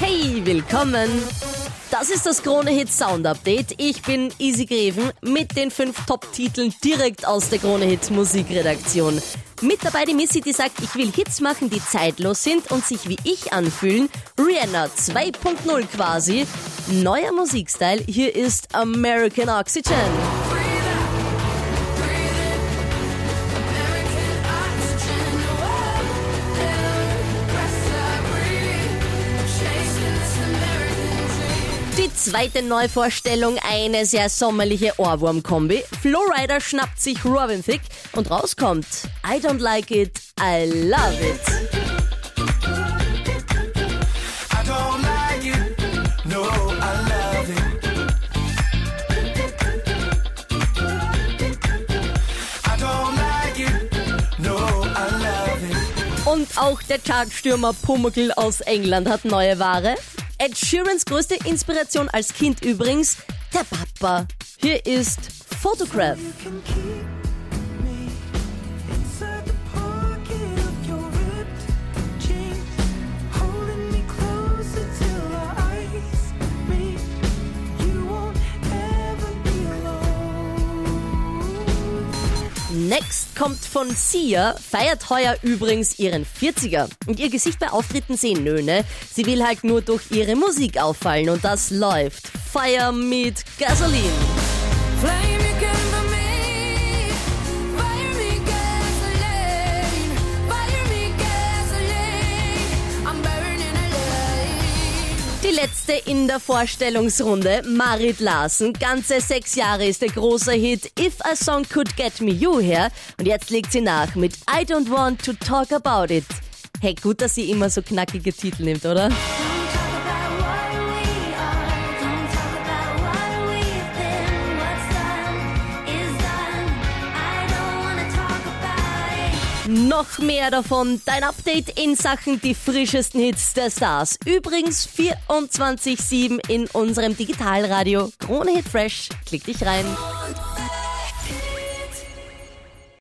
Hey, willkommen! Das ist das Krone Hit Sound Update. Ich bin Easy Greven mit den fünf Top-Titeln direkt aus der Krone Hit Musikredaktion. Mit dabei die Missy, die sagt, ich will Hits machen, die zeitlos sind und sich wie ich anfühlen. Rihanna 2.0 quasi. Neuer Musikstyle. Hier ist American Oxygen. Die zweite Neuvorstellung, eine sehr sommerliche Ohrwurm-Kombi. Flowrider schnappt sich Robin Thicke und rauskommt I don't like it, I love it. Und auch der Chartstürmer Pumuckl aus England hat neue Ware. Ed Sheerans größte Inspiration als Kind übrigens, der Papa. Hier ist Photograph. Next kommt von Sia, feiert heuer übrigens ihren 40er. Und ihr Gesicht bei Auftritten sehen Nöne. Sie will halt nur durch ihre Musik auffallen und das läuft. Fire mit Gasoline. Die letzte in der Vorstellungsrunde, Marit Larsen. Ganze sechs Jahre ist der große Hit If a Song Could Get Me You her. Und jetzt legt sie nach mit I Don't Want to Talk About It. Hey, gut, dass sie immer so knackige Titel nimmt, oder? Noch mehr davon, dein Update in Sachen die frischesten Hits der Stars. Übrigens 24-7 in unserem Digitalradio. Krone Hit Fresh. Klick dich rein.